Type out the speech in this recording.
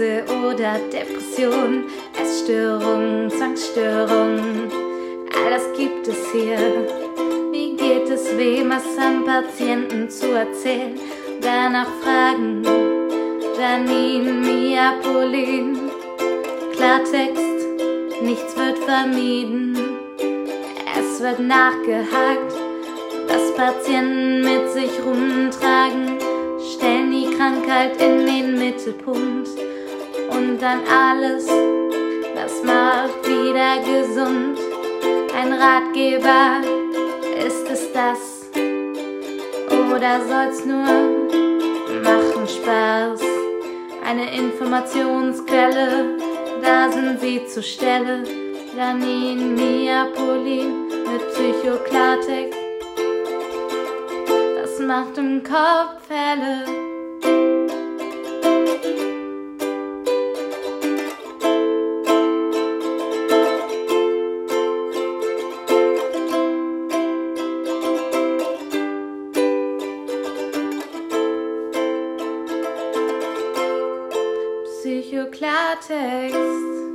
oder Depression, Essstörung, Zwangsstörung. All das gibt es hier. Wie geht es wem, es am Patienten zu erzählen? Danach fragen Janine, Mia, Pauline. Klartext, nichts wird vermieden. Es wird nachgehakt, was Patienten mit sich rumtragen stellen die Krankheit in den Mittelpunkt und dann alles, das macht wieder gesund. Ein Ratgeber, ist es das? Oder soll's nur machen Spaß? Eine Informationsquelle, da sind sie zur Stelle. Janine Neapolin mit Psychoklartext macht im Kopf helle. Psychoklartext.